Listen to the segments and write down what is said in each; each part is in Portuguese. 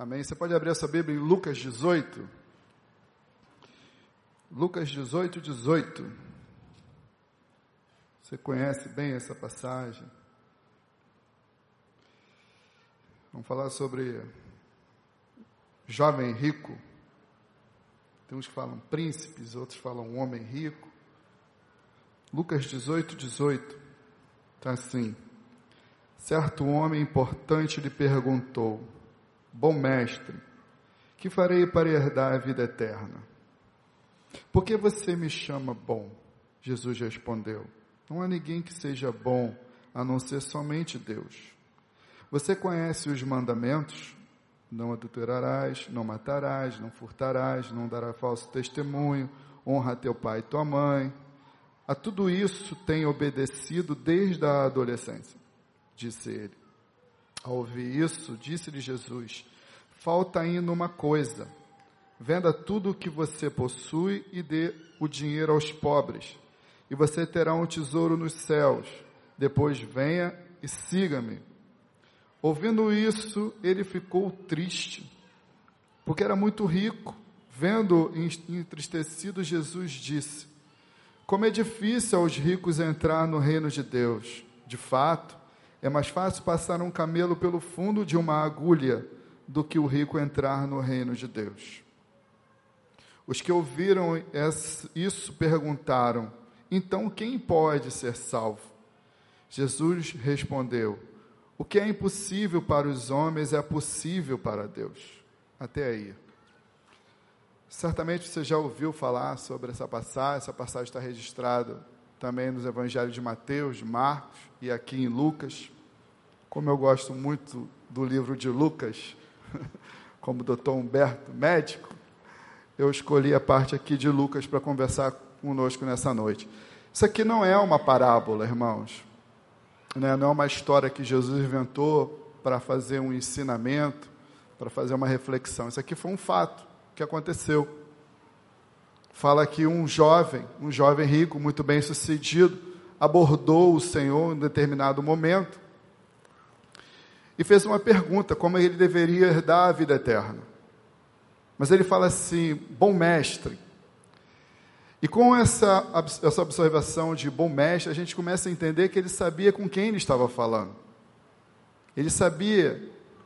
Amém. Você pode abrir essa Bíblia em Lucas 18. Lucas 18, 18. Você conhece bem essa passagem. Vamos falar sobre jovem rico. Tem uns que falam príncipes, outros falam homem rico. Lucas 18, 18. Está assim. Certo homem importante lhe perguntou: Bom mestre, que farei para herdar a vida eterna? Por que você me chama bom? Jesus respondeu: Não há ninguém que seja bom a não ser somente Deus. Você conhece os mandamentos? Não adulterarás, não matarás, não furtarás, não darás falso testemunho, honra teu pai e tua mãe. A tudo isso tem obedecido desde a adolescência, disse ele. Ao ouvir isso, disse-lhe Jesus: Falta ainda uma coisa. Venda tudo o que você possui e dê o dinheiro aos pobres, e você terá um tesouro nos céus. Depois venha e siga-me. Ouvindo isso, ele ficou triste, porque era muito rico. Vendo entristecido, Jesus disse: Como é difícil aos ricos entrar no reino de Deus. De fato, é mais fácil passar um camelo pelo fundo de uma agulha do que o rico entrar no reino de Deus. Os que ouviram isso perguntaram: Então quem pode ser salvo? Jesus respondeu: o que é impossível para os homens é possível para Deus. Até aí. Certamente você já ouviu falar sobre essa passagem, essa passagem está registrada também nos evangelhos de Mateus, de Marcos e aqui em Lucas. Como eu gosto muito do livro de Lucas, como doutor Humberto, médico, eu escolhi a parte aqui de Lucas para conversar conosco nessa noite. Isso aqui não é uma parábola, irmãos né, não é uma história que Jesus inventou para fazer um ensinamento, para fazer uma reflexão. Isso aqui foi um fato que aconteceu. Fala que um jovem, um jovem rico, muito bem sucedido, abordou o Senhor em determinado momento e fez uma pergunta: como ele deveria herdar a vida eterna. Mas ele fala assim: bom mestre, e com essa, essa observação de bom mestre, a gente começa a entender que ele sabia com quem ele estava falando. Ele sabia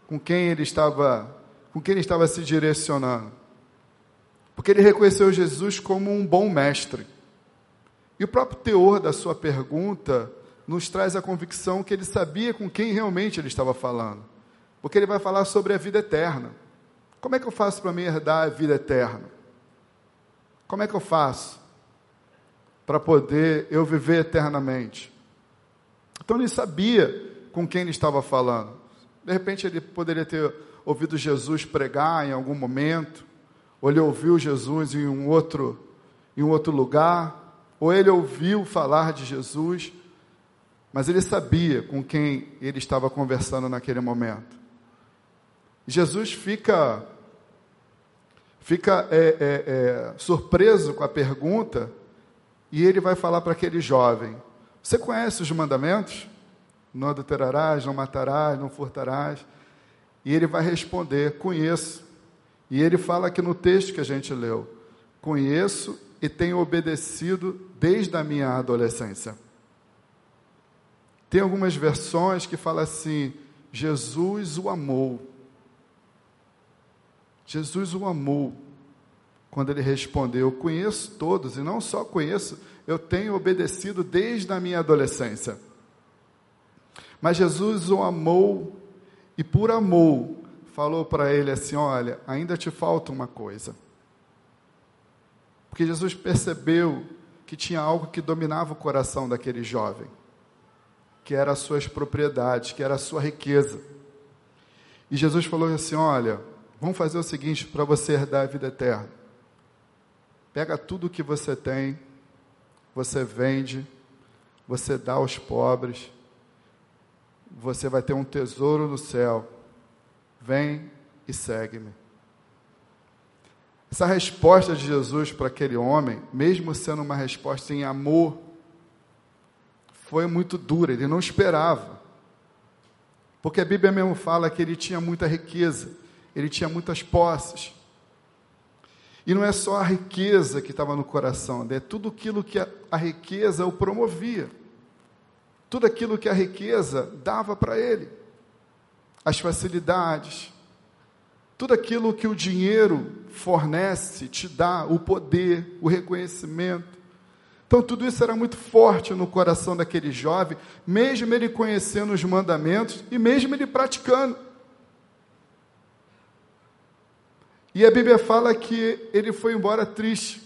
com quem ele estava, com quem ele estava se direcionando. Porque ele reconheceu Jesus como um bom mestre. E o próprio teor da sua pergunta nos traz a convicção que ele sabia com quem realmente ele estava falando. Porque ele vai falar sobre a vida eterna. Como é que eu faço para me herdar a vida eterna? Como é que eu faço? para poder eu viver eternamente. Então ele sabia com quem ele estava falando. De repente ele poderia ter ouvido Jesus pregar em algum momento, ou ele ouviu Jesus em um outro, em um outro lugar, ou ele ouviu falar de Jesus, mas ele sabia com quem ele estava conversando naquele momento. Jesus fica fica é, é, é, surpreso com a pergunta e ele vai falar para aquele jovem: Você conhece os mandamentos? Não adulterarás, não matarás, não furtarás. E ele vai responder: Conheço. E ele fala aqui no texto que a gente leu: Conheço e tenho obedecido desde a minha adolescência. Tem algumas versões que falam assim: Jesus o amou. Jesus o amou quando ele respondeu: Conheço todos, e não só conheço, eu tenho obedecido desde a minha adolescência. Mas Jesus o amou, e por amor, falou para ele assim: Olha, ainda te falta uma coisa. Porque Jesus percebeu que tinha algo que dominava o coração daquele jovem, que era as suas propriedades, que era a sua riqueza. E Jesus falou assim: Olha, vamos fazer o seguinte para você herdar a vida eterna. Pega tudo o que você tem, você vende, você dá aos pobres, você vai ter um tesouro no céu. Vem e segue-me. Essa resposta de Jesus para aquele homem, mesmo sendo uma resposta em amor, foi muito dura, ele não esperava. Porque a Bíblia mesmo fala que ele tinha muita riqueza, ele tinha muitas posses. E não é só a riqueza que estava no coração, é tudo aquilo que a, a riqueza o promovia. Tudo aquilo que a riqueza dava para ele. As facilidades, tudo aquilo que o dinheiro fornece, te dá, o poder, o reconhecimento. Então, tudo isso era muito forte no coração daquele jovem, mesmo ele conhecendo os mandamentos e mesmo ele praticando. E a Bíblia fala que ele foi embora triste.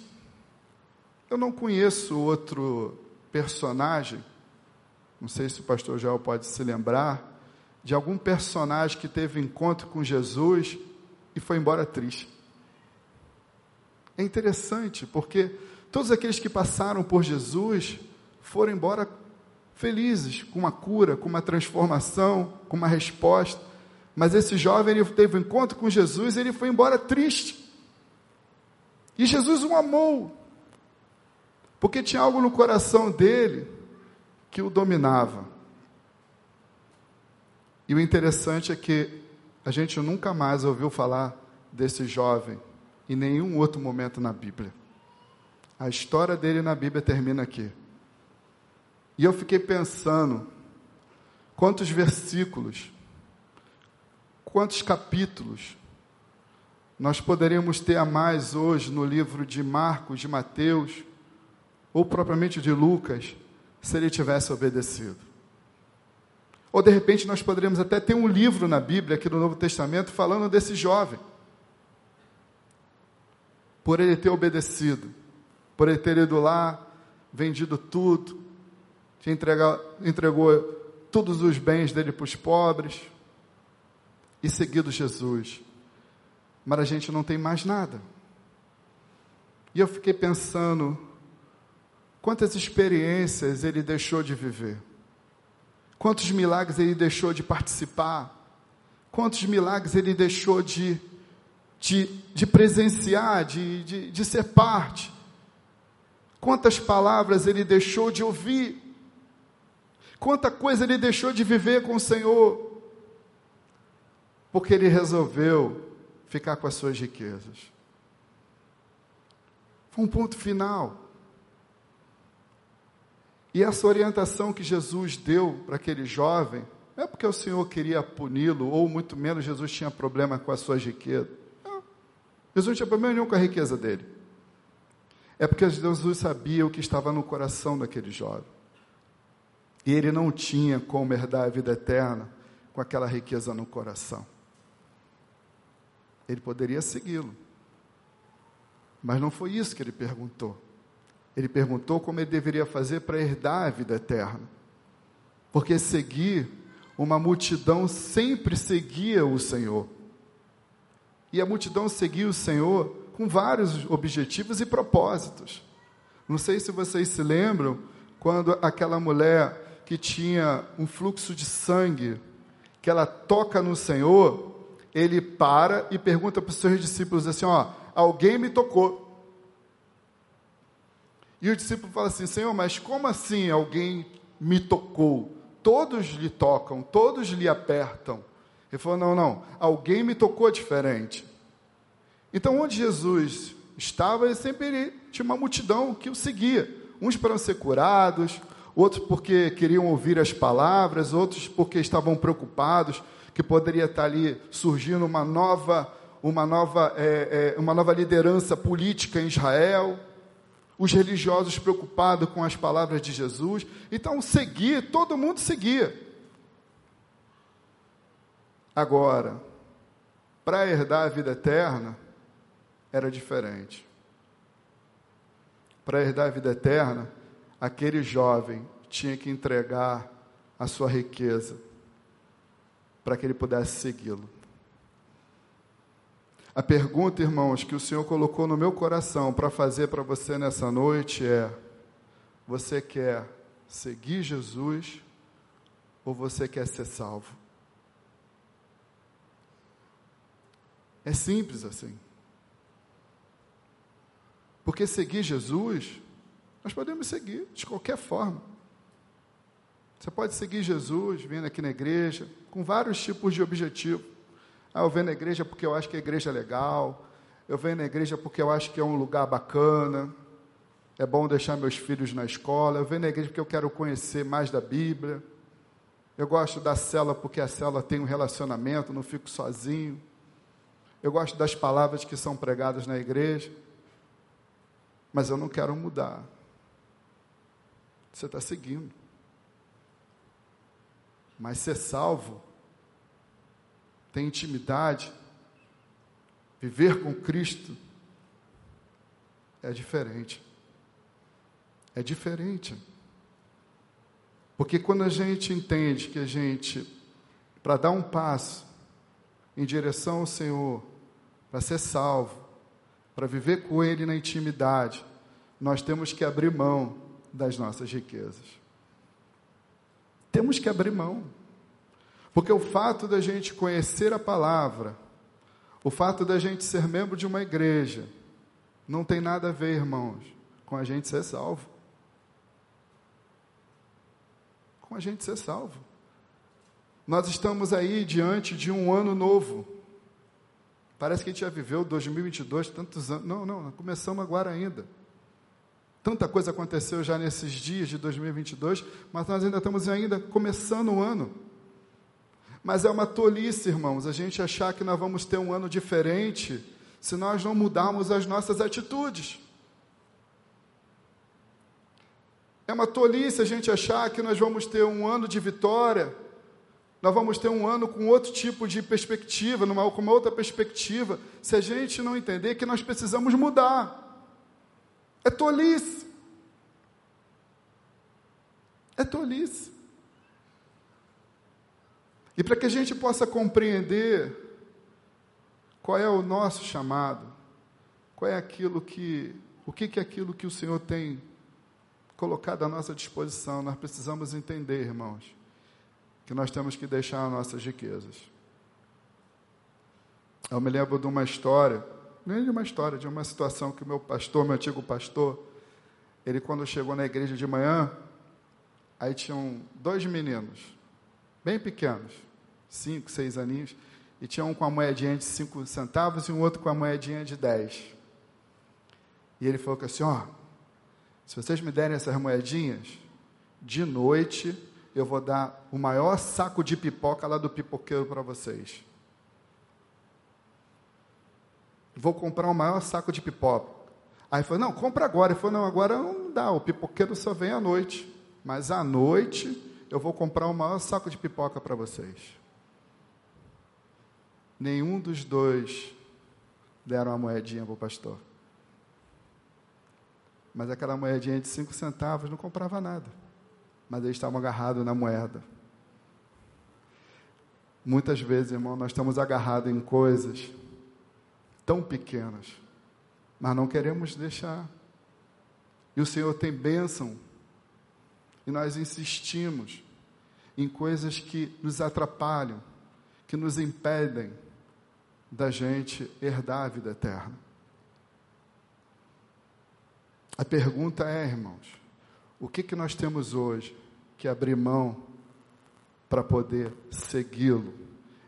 Eu não conheço outro personagem, não sei se o pastor Joel pode se lembrar, de algum personagem que teve encontro com Jesus e foi embora triste. É interessante, porque todos aqueles que passaram por Jesus foram embora felizes, com uma cura, com uma transformação, com uma resposta. Mas esse jovem ele teve um encontro com Jesus e ele foi embora triste. E Jesus o amou, porque tinha algo no coração dele que o dominava. E o interessante é que a gente nunca mais ouviu falar desse jovem em nenhum outro momento na Bíblia. A história dele na Bíblia termina aqui. E eu fiquei pensando quantos versículos Quantos capítulos nós poderíamos ter a mais hoje no livro de Marcos, de Mateus, ou propriamente de Lucas, se ele tivesse obedecido? Ou de repente nós poderíamos até ter um livro na Bíblia, aqui no Novo Testamento, falando desse jovem. Por ele ter obedecido, por ele ter ido lá, vendido tudo, entregou, entregou todos os bens dele para os pobres, e seguido Jesus. Mas a gente não tem mais nada. E eu fiquei pensando, quantas experiências ele deixou de viver, quantos milagres ele deixou de participar, quantos milagres ele deixou de, de, de presenciar, de, de, de ser parte, quantas palavras ele deixou de ouvir, quanta coisa ele deixou de viver com o Senhor porque ele resolveu ficar com as suas riquezas. Foi um ponto final. E essa orientação que Jesus deu para aquele jovem, não é porque o Senhor queria puni-lo, ou muito menos Jesus tinha problema com as suas riquezas. Não. Jesus não tinha problema nenhum com a riqueza dele. É porque Jesus sabia o que estava no coração daquele jovem. E ele não tinha como herdar a vida eterna com aquela riqueza no coração. Ele poderia segui-lo. Mas não foi isso que ele perguntou. Ele perguntou como ele deveria fazer para herdar a vida eterna. Porque seguir, uma multidão sempre seguia o Senhor. E a multidão seguia o Senhor com vários objetivos e propósitos. Não sei se vocês se lembram quando aquela mulher que tinha um fluxo de sangue, que ela toca no Senhor, ele para e pergunta para os seus discípulos assim: ó, alguém me tocou. E o discípulo fala assim: Senhor, mas como assim alguém me tocou? Todos lhe tocam, todos lhe apertam. Ele falou: não, não, alguém me tocou diferente. Então, onde Jesus estava, ele sempre tinha uma multidão que o seguia. Uns para ser curados, outros porque queriam ouvir as palavras, outros porque estavam preocupados que poderia estar ali surgindo uma nova, uma nova, é, é, uma nova liderança política em Israel. Os religiosos preocupados com as palavras de Jesus. Então, seguir, todo mundo seguia. Agora, para herdar a vida eterna, era diferente. Para herdar a vida eterna, aquele jovem tinha que entregar a sua riqueza para que ele pudesse segui-lo. A pergunta, irmãos, que o Senhor colocou no meu coração para fazer para você nessa noite é: você quer seguir Jesus ou você quer ser salvo? É simples assim. Porque seguir Jesus, nós podemos seguir de qualquer forma. Você pode seguir Jesus vindo aqui na igreja com vários tipos de objetivo. Ah, eu venho na igreja porque eu acho que a igreja é legal. Eu venho na igreja porque eu acho que é um lugar bacana. É bom deixar meus filhos na escola. Eu venho na igreja porque eu quero conhecer mais da Bíblia. Eu gosto da cela porque a cela tem um relacionamento, não fico sozinho. Eu gosto das palavras que são pregadas na igreja. Mas eu não quero mudar. Você está seguindo. Mas ser salvo, ter intimidade, viver com Cristo, é diferente. É diferente. Porque quando a gente entende que a gente, para dar um passo em direção ao Senhor, para ser salvo, para viver com Ele na intimidade, nós temos que abrir mão das nossas riquezas. Temos que abrir mão. Porque o fato da gente conhecer a palavra, o fato da gente ser membro de uma igreja, não tem nada a ver, irmãos, com a gente ser salvo. Com a gente ser salvo. Nós estamos aí diante de um ano novo. Parece que a gente já viveu 2022, tantos anos. Não, não, começamos agora ainda. Tanta coisa aconteceu já nesses dias de 2022, mas nós ainda estamos ainda começando o ano. Mas é uma tolice, irmãos, a gente achar que nós vamos ter um ano diferente se nós não mudarmos as nossas atitudes. É uma tolice a gente achar que nós vamos ter um ano de vitória, nós vamos ter um ano com outro tipo de perspectiva, numa, com uma outra perspectiva, se a gente não entender que nós precisamos mudar. É tolice. É tolice. E para que a gente possa compreender qual é o nosso chamado, qual é aquilo que, o que, é aquilo que o Senhor tem colocado à nossa disposição, nós precisamos entender, irmãos, que nós temos que deixar nossas riquezas. Eu me lembro de uma história nem de uma história, de uma situação que o meu pastor, meu antigo pastor, ele quando chegou na igreja de manhã, aí tinham dois meninos, bem pequenos, cinco, seis aninhos, e tinha um com a moedinha de cinco centavos e um outro com a moedinha de dez. E ele falou assim, ó, se vocês me derem essas moedinhas, de noite eu vou dar o maior saco de pipoca lá do pipoqueiro para vocês. vou comprar o maior saco de pipoca. Aí falou, não, compra agora. Ele falou, não, agora não dá, o pipoqueiro só vem à noite. Mas à noite eu vou comprar o maior saco de pipoca para vocês. Nenhum dos dois deram uma moedinha para o pastor. Mas aquela moedinha de cinco centavos não comprava nada. Mas eles estavam agarrados na moeda. Muitas vezes, irmão, nós estamos agarrados em coisas tão pequenas, mas não queremos deixar. E o Senhor tem bênção, e nós insistimos em coisas que nos atrapalham, que nos impedem da gente herdar a vida eterna. A pergunta é, irmãos, o que, que nós temos hoje que abrir mão para poder segui-lo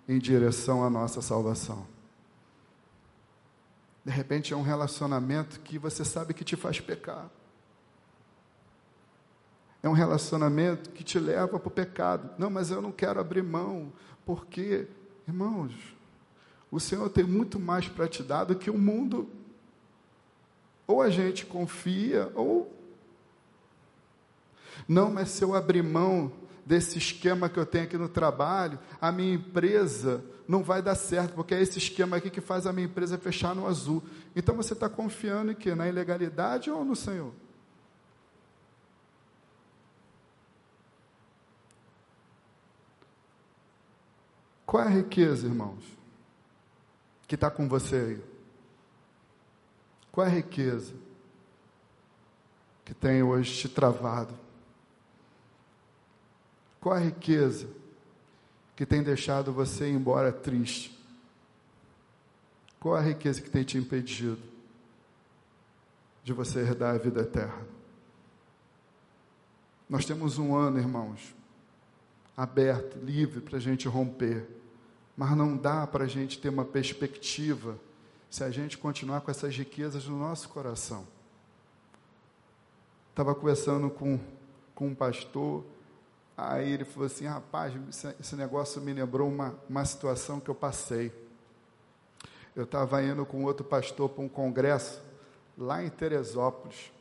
em direção à nossa salvação? De repente é um relacionamento que você sabe que te faz pecar. É um relacionamento que te leva para o pecado. Não, mas eu não quero abrir mão, porque, irmãos, o Senhor tem muito mais para te dar do que o mundo. Ou a gente confia, ou. Não, mas se eu abrir mão desse esquema que eu tenho aqui no trabalho, a minha empresa não vai dar certo, porque é esse esquema aqui que faz a minha empresa fechar no azul. Então você está confiando em quê? Na ilegalidade ou no Senhor? Qual é a riqueza, irmãos, que está com você aí? Qual é a riqueza que tem hoje te travado? Qual a riqueza que tem deixado você ir embora triste? Qual a riqueza que tem te impedido de você herdar a vida eterna? Nós temos um ano, irmãos, aberto, livre para a gente romper Mas não dá para a gente ter uma perspectiva se a gente continuar com essas riquezas no nosso coração. Estava conversando com, com um pastor, aí ele falou assim: rapaz, esse negócio me lembrou uma, uma situação que eu passei. Eu estava indo com outro pastor para um congresso lá em Teresópolis.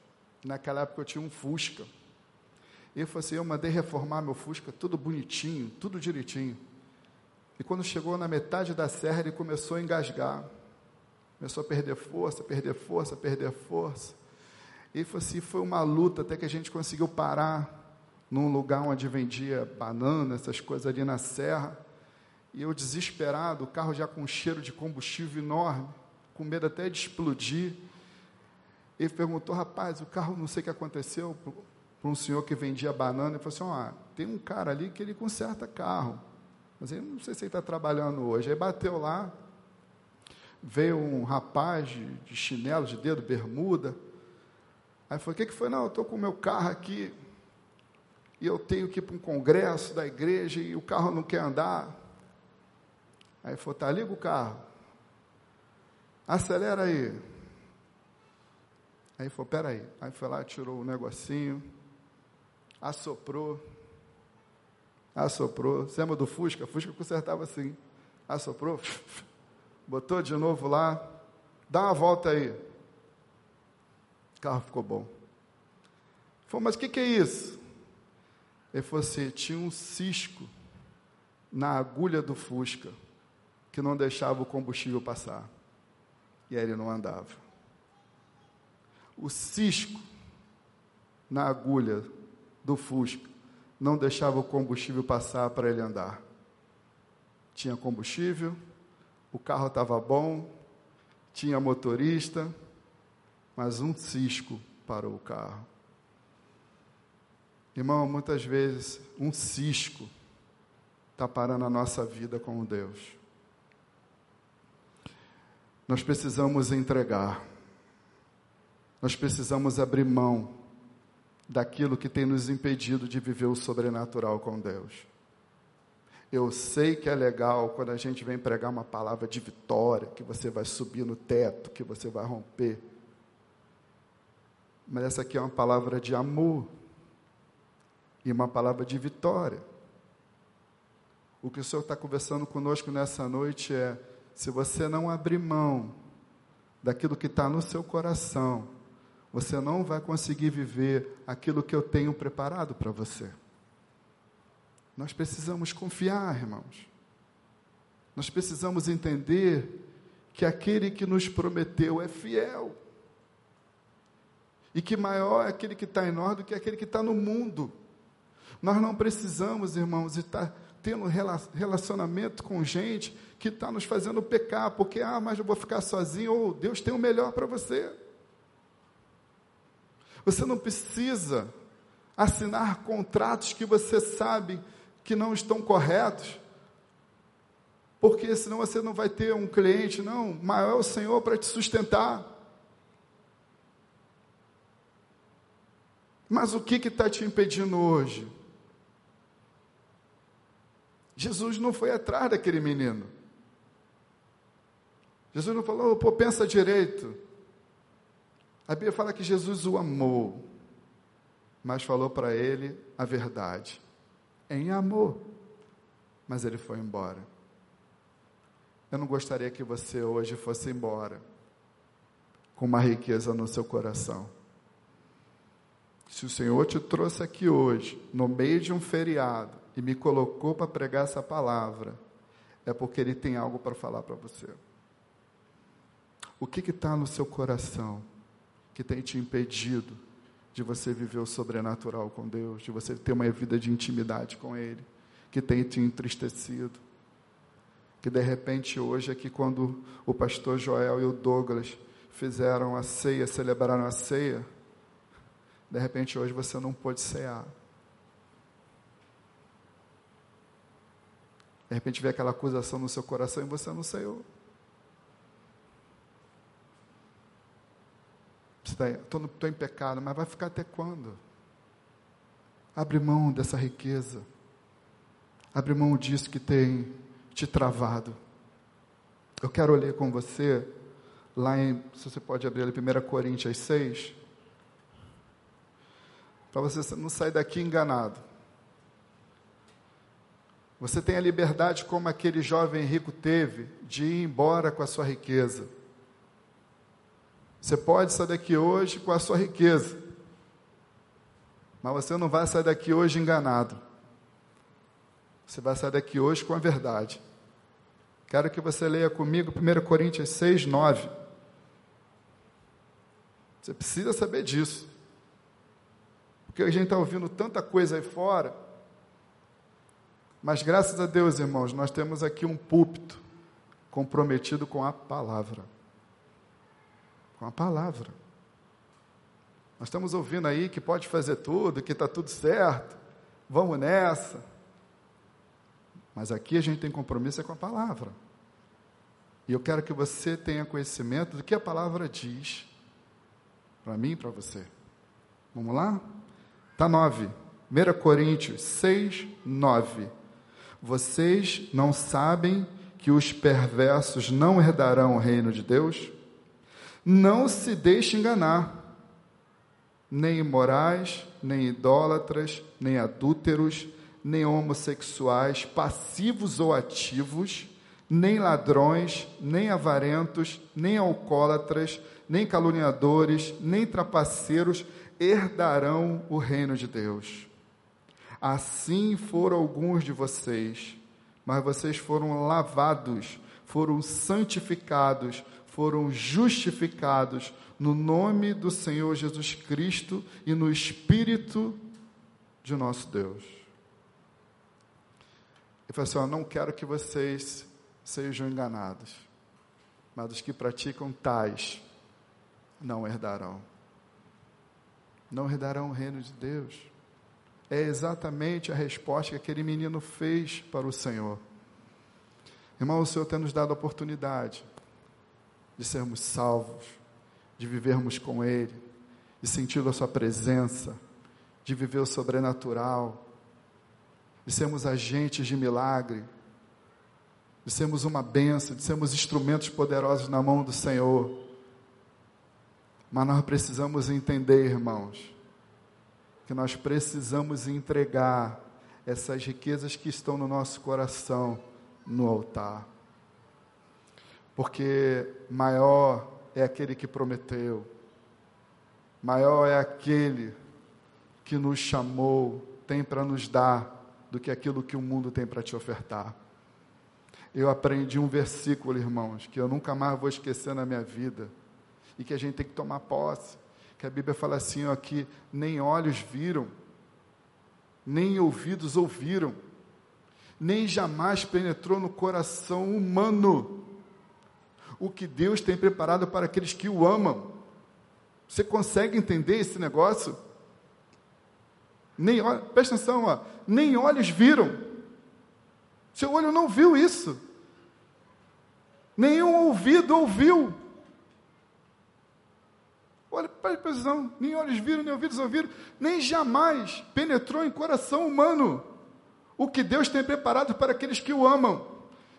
Naquela época eu tinha um Fusca. Ele falou assim: eu mandei reformar meu Fusca, tudo bonitinho, tudo direitinho. E quando chegou na metade da serra, ele começou a engasgar. Começou a perder força, perder força, perder força. E foi assim, foi uma luta até que a gente conseguiu parar num lugar onde vendia banana, essas coisas ali na serra. E eu desesperado, o carro já com um cheiro de combustível enorme, com medo até de explodir. Ele perguntou, rapaz, o carro não sei o que aconteceu, para um senhor que vendia banana. Ele falou assim: tem um cara ali que ele conserta carro. Mas eu não sei se ele está trabalhando hoje. Aí bateu lá, veio um rapaz de, de chinelo, de dedo, bermuda. Aí falou: o que, que foi? Não, eu estou com o meu carro aqui e eu tenho que ir para um congresso da igreja e o carro não quer andar. Aí falou: tá, liga o carro. Acelera aí. Aí falou: peraí. Aí foi lá, tirou o negocinho, assoprou assoprou. Você lembra do Fusca? Fusca consertava assim. Assoprou, botou de novo lá, dá uma volta aí. O carro ficou bom. Falei, mas o que, que é isso? Ele falou assim: tinha um cisco na agulha do Fusca que não deixava o combustível passar. E aí ele não andava. O cisco na agulha do Fusca não deixava o combustível passar para ele andar. Tinha combustível, o carro estava bom, tinha motorista, mas um cisco parou o carro. Irmão, muitas vezes um cisco está parando a nossa vida com Deus. Nós precisamos entregar, nós precisamos abrir mão daquilo que tem nos impedido de viver o sobrenatural com Deus. Eu sei que é legal quando a gente vem pregar uma palavra de vitória, que você vai subir no teto, que você vai romper. Mas essa aqui é uma palavra de amor e uma palavra de vitória. O que o Senhor está conversando conosco nessa noite é: se você não abrir mão daquilo que está no seu coração, você não vai conseguir viver aquilo que eu tenho preparado para você. Nós precisamos confiar, irmãos. Nós precisamos entender que aquele que nos prometeu é fiel. E que maior é aquele que está em nós do que aquele que está no mundo. Nós não precisamos, irmãos, estar tendo relacionamento com gente que está nos fazendo pecar, porque, ah, mas eu vou ficar sozinho, ou Deus tem o melhor para você. Você não precisa assinar contratos que você sabe que não estão corretos, porque senão você não vai ter um cliente, não. Maior é o Senhor para te sustentar. Mas o que está te impedindo hoje? Jesus não foi atrás daquele menino. Jesus não falou, pô, pensa direito. A Bíblia fala que Jesus o amou, mas falou para ele a verdade, em amor. Mas ele foi embora. Eu não gostaria que você hoje fosse embora com uma riqueza no seu coração. Se o Senhor te trouxe aqui hoje, no meio de um feriado, e me colocou para pregar essa palavra, é porque Ele tem algo para falar para você. O que está no seu coração? Que tem te impedido de você viver o sobrenatural com Deus, de você ter uma vida de intimidade com Ele, que tem te entristecido. Que de repente hoje aqui quando o pastor Joel e o Douglas fizeram a ceia, celebraram a ceia, de repente hoje você não pôde cear. De repente vê aquela acusação no seu coração e você não ceiou. Estou em pecado, mas vai ficar até quando? Abre mão dessa riqueza. Abre mão disso que tem te travado. Eu quero ler com você, lá em, se você pode abrir ali, 1 Coríntios 6, para você não sair daqui enganado. Você tem a liberdade, como aquele jovem rico teve, de ir embora com a sua riqueza. Você pode sair daqui hoje com a sua riqueza, mas você não vai sair daqui hoje enganado. Você vai sair daqui hoje com a verdade. Quero que você leia comigo 1 Coríntios 6, 9. Você precisa saber disso. Porque a gente está ouvindo tanta coisa aí fora. Mas graças a Deus, irmãos, nós temos aqui um púlpito comprometido com a palavra. Com a palavra. Nós estamos ouvindo aí que pode fazer tudo, que está tudo certo. Vamos nessa. Mas aqui a gente tem compromisso é com a palavra. E eu quero que você tenha conhecimento do que a palavra diz para mim e para você. Vamos lá? Tá 9. 1 Coríntios 6, 9. Vocês não sabem que os perversos não herdarão o reino de Deus? Não se deixe enganar. Nem imorais, nem idólatras, nem adúlteros, nem homossexuais, passivos ou ativos, nem ladrões, nem avarentos, nem alcoólatras, nem caluniadores, nem trapaceiros herdarão o reino de Deus. Assim foram alguns de vocês, mas vocês foram lavados, foram santificados, foram justificados no nome do Senhor Jesus Cristo e no Espírito de nosso Deus. Ele falou assim: ó, não quero que vocês sejam enganados, mas os que praticam tais não herdarão. Não herdarão o reino de Deus. É exatamente a resposta que aquele menino fez para o Senhor. Irmão, o Senhor tem nos dado a oportunidade de sermos salvos, de vivermos com Ele, de sentir a Sua presença, de viver o sobrenatural, de sermos agentes de milagre, de sermos uma benção, de sermos instrumentos poderosos na mão do Senhor. Mas nós precisamos entender, irmãos, que nós precisamos entregar essas riquezas que estão no nosso coração no altar. Porque maior é aquele que prometeu, maior é aquele que nos chamou, tem para nos dar do que aquilo que o mundo tem para te ofertar. Eu aprendi um versículo, irmãos, que eu nunca mais vou esquecer na minha vida e que a gente tem que tomar posse. Que a Bíblia fala assim, ó, que nem olhos viram, nem ouvidos ouviram, nem jamais penetrou no coração humano o que Deus tem preparado para aqueles que o amam. Você consegue entender esse negócio? Nem, presta atenção, ó, nem olhos viram. Seu olho não viu isso. Nenhum ouvido ouviu. Olha, presta atenção, nem olhos viram, nem ouvidos ouviram, nem jamais penetrou em coração humano o que Deus tem preparado para aqueles que o amam.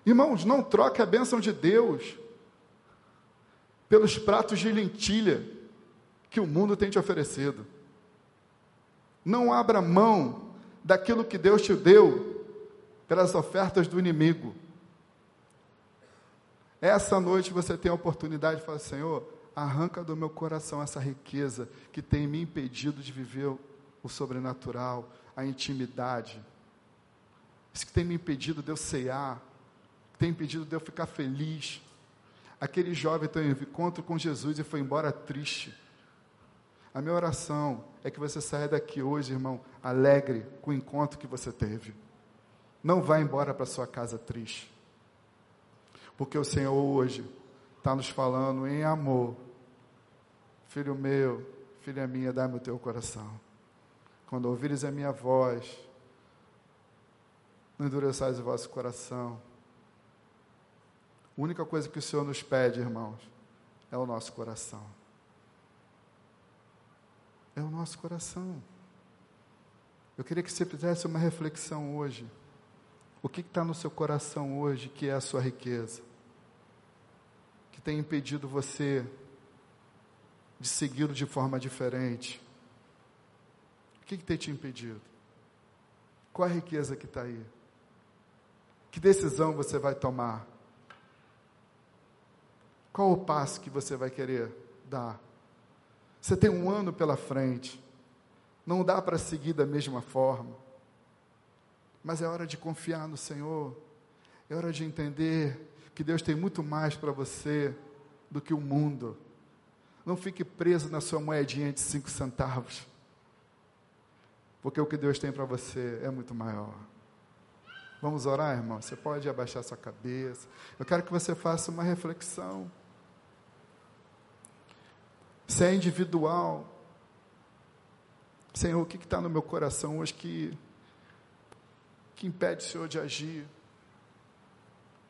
Irmãos, não troque a bênção de Deus pelos pratos de lentilha que o mundo tem te oferecido. Não abra mão daquilo que Deus te deu pelas ofertas do inimigo. Essa noite você tem a oportunidade de falar: Senhor, arranca do meu coração essa riqueza que tem me impedido de viver o sobrenatural, a intimidade. Isso que tem me impedido de eu cear, tem impedido de eu ficar feliz. Aquele jovem teve um encontro com Jesus e foi embora triste. A minha oração é que você saia daqui hoje, irmão, alegre com o encontro que você teve. Não vá embora para sua casa triste. Porque o Senhor hoje está nos falando em amor. Filho meu, filha minha, dá-me o teu coração. Quando ouvires a minha voz, não endureçais o vosso coração. A única coisa que o Senhor nos pede, irmãos, é o nosso coração é o nosso coração. Eu queria que você fizesse uma reflexão hoje. O que está no seu coração hoje que é a sua riqueza? Que tem impedido você de segui-lo de forma diferente? O que, que tem te impedido? Qual a riqueza que está aí? Que decisão você vai tomar? Qual o passo que você vai querer dar? Você tem um ano pela frente. Não dá para seguir da mesma forma. Mas é hora de confiar no Senhor. É hora de entender que Deus tem muito mais para você do que o mundo. Não fique preso na sua moedinha de cinco centavos. Porque o que Deus tem para você é muito maior. Vamos orar, irmão? Você pode abaixar sua cabeça. Eu quero que você faça uma reflexão. Se é individual, Senhor, o que está no meu coração hoje que, que impede o Senhor de agir?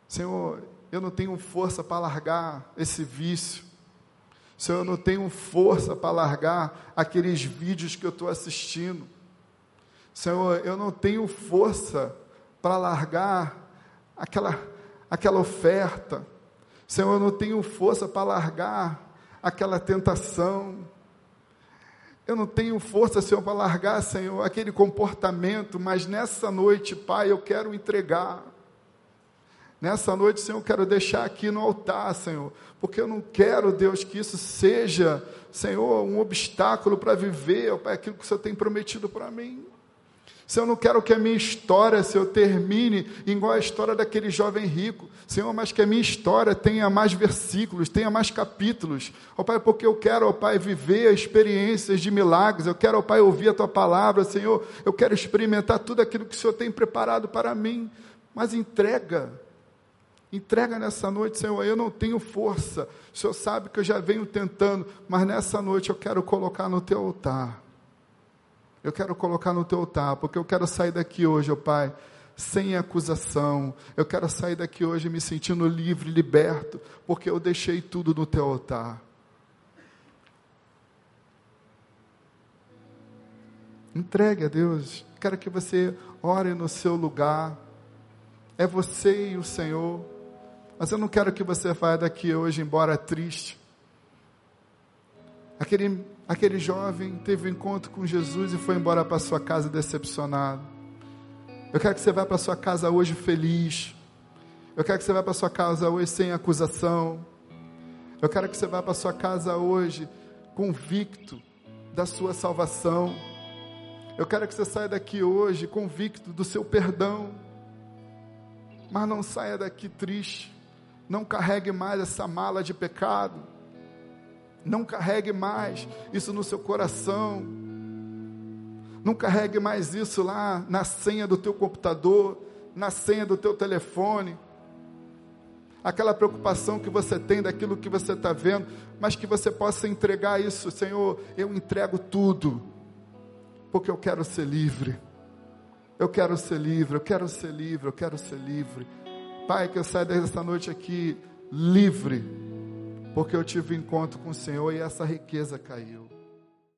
Senhor, eu não tenho força para largar esse vício. Senhor, eu não tenho força para largar aqueles vídeos que eu estou assistindo. Senhor, eu não tenho força para largar aquela, aquela oferta. Senhor, eu não tenho força para largar aquela tentação. Eu não tenho força, Senhor, para largar, Senhor, aquele comportamento, mas nessa noite, Pai, eu quero entregar. Nessa noite, Senhor, eu quero deixar aqui no altar, Senhor, porque eu não quero, Deus, que isso seja, Senhor, um obstáculo para viver, Pai, aquilo que o Senhor tem prometido para mim. Senhor, eu não quero que a minha história, Senhor, termine igual a história daquele jovem rico. Senhor, mas que a minha história tenha mais versículos, tenha mais capítulos. Ó Pai, porque eu quero, ó Pai, viver experiências de milagres. Eu quero, ó Pai, ouvir a Tua palavra, Senhor. Eu quero experimentar tudo aquilo que o Senhor tem preparado para mim. Mas entrega. Entrega nessa noite, Senhor. Eu não tenho força. O Senhor sabe que eu já venho tentando, mas nessa noite eu quero colocar no Teu altar eu quero colocar no teu altar, porque eu quero sair daqui hoje, ó Pai, sem acusação. Eu quero sair daqui hoje me sentindo livre, liberto, porque eu deixei tudo no teu altar. Entregue a Deus. Quero que você ore no seu lugar. É você e o Senhor. Mas eu não quero que você vá daqui hoje embora triste. Aquele Aquele jovem teve um encontro com Jesus e foi embora para sua casa decepcionado. Eu quero que você vá para sua casa hoje feliz. Eu quero que você vá para sua casa hoje sem acusação. Eu quero que você vá para sua casa hoje convicto da sua salvação. Eu quero que você saia daqui hoje convicto do seu perdão. Mas não saia daqui triste. Não carregue mais essa mala de pecado. Não carregue mais isso no seu coração. Não carregue mais isso lá na senha do teu computador, na senha do teu telefone. Aquela preocupação que você tem daquilo que você está vendo, mas que você possa entregar isso, Senhor. Eu entrego tudo, porque eu quero ser livre. Eu quero ser livre, eu quero ser livre, eu quero ser livre. Pai, que eu saia dessa noite aqui livre porque eu tive encontro com o Senhor e essa riqueza caiu.